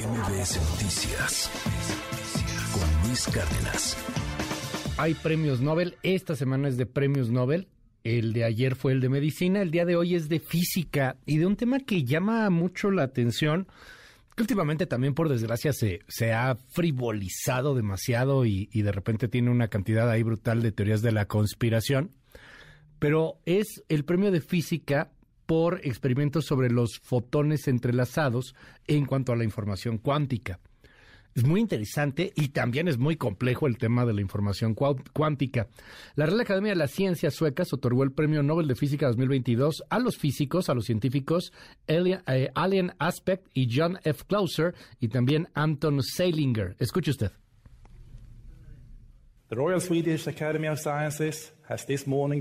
MBS Noticias con Luis Cárdenas. Hay premios Nobel, esta semana es de premios Nobel. El de ayer fue el de medicina, el día de hoy es de física y de un tema que llama mucho la atención, que últimamente también por desgracia se, se ha frivolizado demasiado y, y de repente tiene una cantidad ahí brutal de teorías de la conspiración, pero es el premio de física por experimentos sobre los fotones entrelazados en cuanto a la información cuántica. Es muy interesante y también es muy complejo el tema de la información cuántica. La Real Academia de las Ciencias Suecas otorgó el Premio Nobel de Física 2022 a los físicos, a los científicos Alien, eh, Aspect y John F. Clauser y también Anton Seilinger. Escuche usted.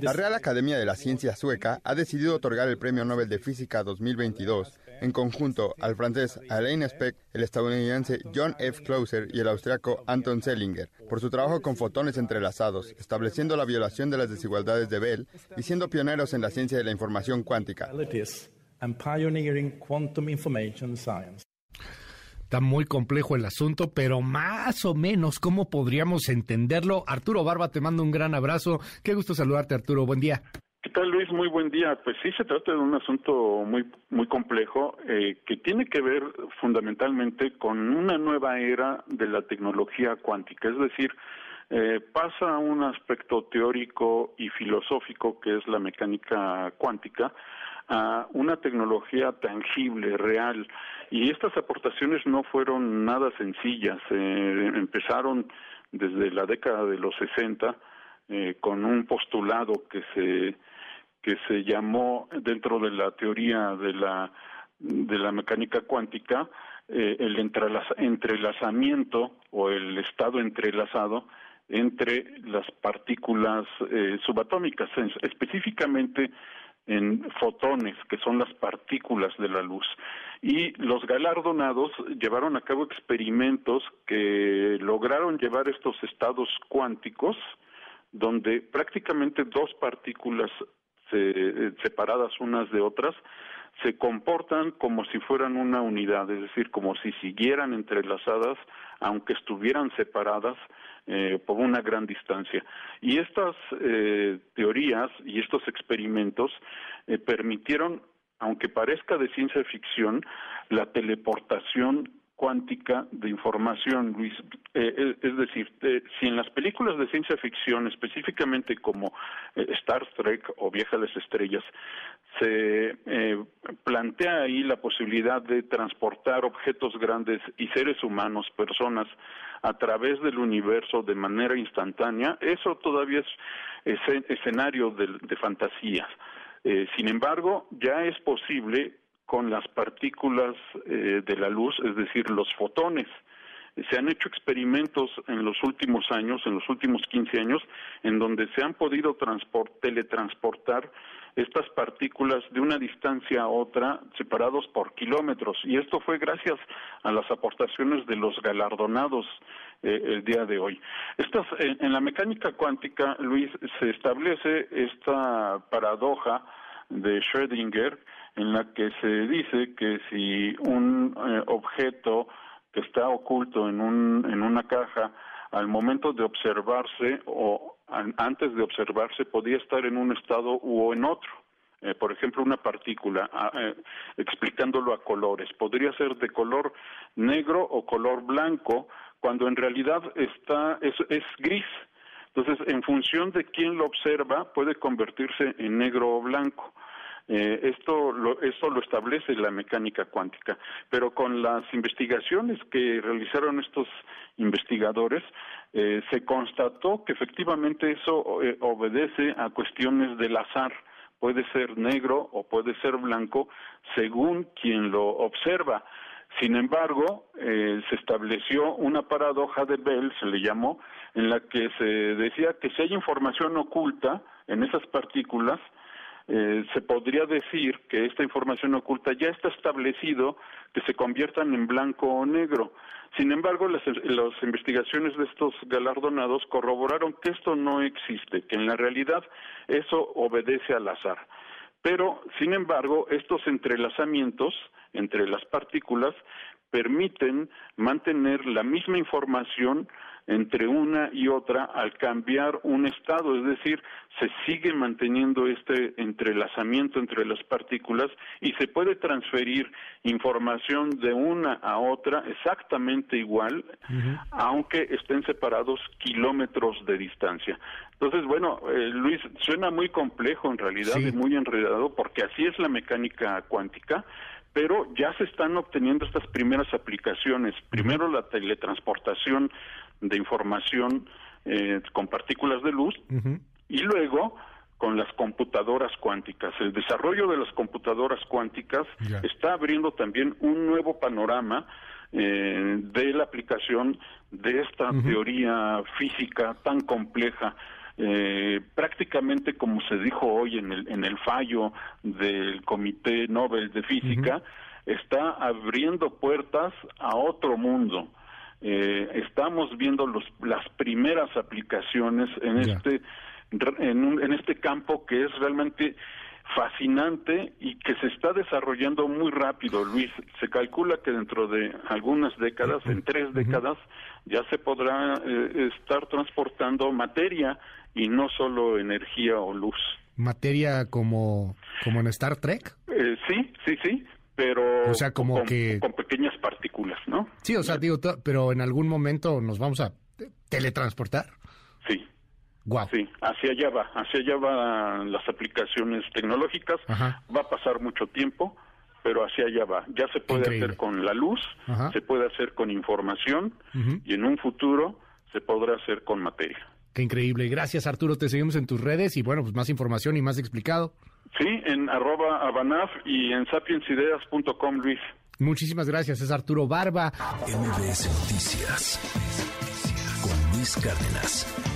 La Real Academia de la Ciencia Sueca ha decidido otorgar el Premio Nobel de Física 2022 en conjunto al francés Alain Aspect, el estadounidense John F. Clauser y el austriaco Anton Sellinger por su trabajo con fotones entrelazados, estableciendo la violación de las desigualdades de Bell y siendo pioneros en la ciencia de la información cuántica. Está muy complejo el asunto, pero más o menos, ¿cómo podríamos entenderlo? Arturo Barba, te mando un gran abrazo. Qué gusto saludarte, Arturo. Buen día. ¿Qué tal, Luis? Muy buen día. Pues sí, se trata de un asunto muy, muy complejo eh, que tiene que ver fundamentalmente con una nueva era de la tecnología cuántica. Es decir, eh, pasa un aspecto teórico y filosófico que es la mecánica cuántica a una tecnología tangible, real. Y estas aportaciones no fueron nada sencillas. Eh, empezaron desde la década de los 60 eh, con un postulado que se que se llamó dentro de la teoría de la de la mecánica cuántica eh, el entrelazamiento o el estado entrelazado entre las partículas subatómicas, específicamente en fotones, que son las partículas de la luz. Y los galardonados llevaron a cabo experimentos que lograron llevar estos estados cuánticos, donde prácticamente dos partículas separadas unas de otras se comportan como si fueran una unidad, es decir, como si siguieran entrelazadas, aunque estuvieran separadas eh, por una gran distancia. Y estas eh, teorías y estos experimentos eh, permitieron, aunque parezca de ciencia ficción, la teleportación cuántica de información, Luis. es decir, si en las películas de ciencia ficción, específicamente como Star Trek o Vieja de las Estrellas, se plantea ahí la posibilidad de transportar objetos grandes y seres humanos, personas, a través del universo de manera instantánea, eso todavía es, escenario de, fantasías. Eh, sin embargo, ya es posible con las partículas eh, de la luz, es decir, los fotones. Se han hecho experimentos en los últimos años, en los últimos 15 años, en donde se han podido teletransportar estas partículas de una distancia a otra separados por kilómetros. Y esto fue gracias a las aportaciones de los galardonados eh, el día de hoy. Estas, en, la mecánica cuántica, Luis, se establece esta paradoja de Schrödinger en la que se dice que si un eh, objeto que está oculto en, un, en una caja al momento de observarse o antes de observarse podía estar en un estado u en otro. Eh, por ejemplo, una partícula, ah, eh, explicándolo a colores, podría ser de color negro o color blanco, cuando en realidad está es, es gris. Entonces, en función de quién lo observa, puede convertirse en negro o blanco. Eh, esto, lo, esto lo establece la mecánica cuántica, pero con las investigaciones que realizaron estos investigadores, eh, se constató que efectivamente eso eh, obedece a cuestiones del azar. Puede ser negro o puede ser blanco según quien lo observa. Sin embargo, se estableció una paradoja de Bell, se le llamó, en la que se decía que si hay información oculta en esas partículas, eh, se podría decir que esta información oculta ya está establecido que se conviertan en blanco o negro. Sin embargo, las, las, investigaciones de estos galardonados corroboraron que esto no existe, que en la realidad eso obedece al azar. Pero, sin embargo, estos entrelazamientos entre las partículas permiten mantener la misma información entre una y otra al cambiar un estado, es decir, se sigue manteniendo este entrelazamiento entre las partículas y se puede transferir información de una a otra exactamente igual, aunque estén separados kilómetros de distancia. Entonces, bueno, eh, Luis, suena muy complejo en realidad y muy enredado porque así es la mecánica cuántica, pero ya se están obteniendo estas primeras aplicaciones. Primero la teletransportación de información eh, con partículas de luz y luego con las computadoras cuánticas. El desarrollo de las computadoras cuánticas está abriendo también un nuevo panorama eh, de la aplicación de esta teoría física tan compleja. Eh, prácticamente como se dijo hoy en el, en el fallo del Comité Nobel de Física, está abriendo puertas a otro mundo eh, estamos viendo los, las primeras aplicaciones en este en, en este campo que es realmente fascinante y que se está desarrollando muy rápido, Luis. Se calcula que dentro de algunas décadas, en tres décadas, ya se podrá eh, estar transportando materia y no solo energía o luz. ¿Materia como, como en Star Trek? Eh, sí, sí, sí pero o sea, como con, que... con ¿no? Sí, o sea, digo, pero en algún momento nos vamos a teletransportar. Sí. Wow. Sí, hacia allá va, hacia allá van las aplicaciones tecnológicas. Va a pasar mucho tiempo, pero hacia allá va. Ya se puede hacer con la luz, se puede hacer con información y en un futuro se podrá hacer con materia. Qué increíble. Gracias, Arturo. Te seguimos en tus redes y bueno, pues más información y más explicado. Sí, en arroba abanaf y en sapiensideas.com, Luis. Muchísimas gracias, es Arturo Barba. MBS Noticias con Luis Cárdenas.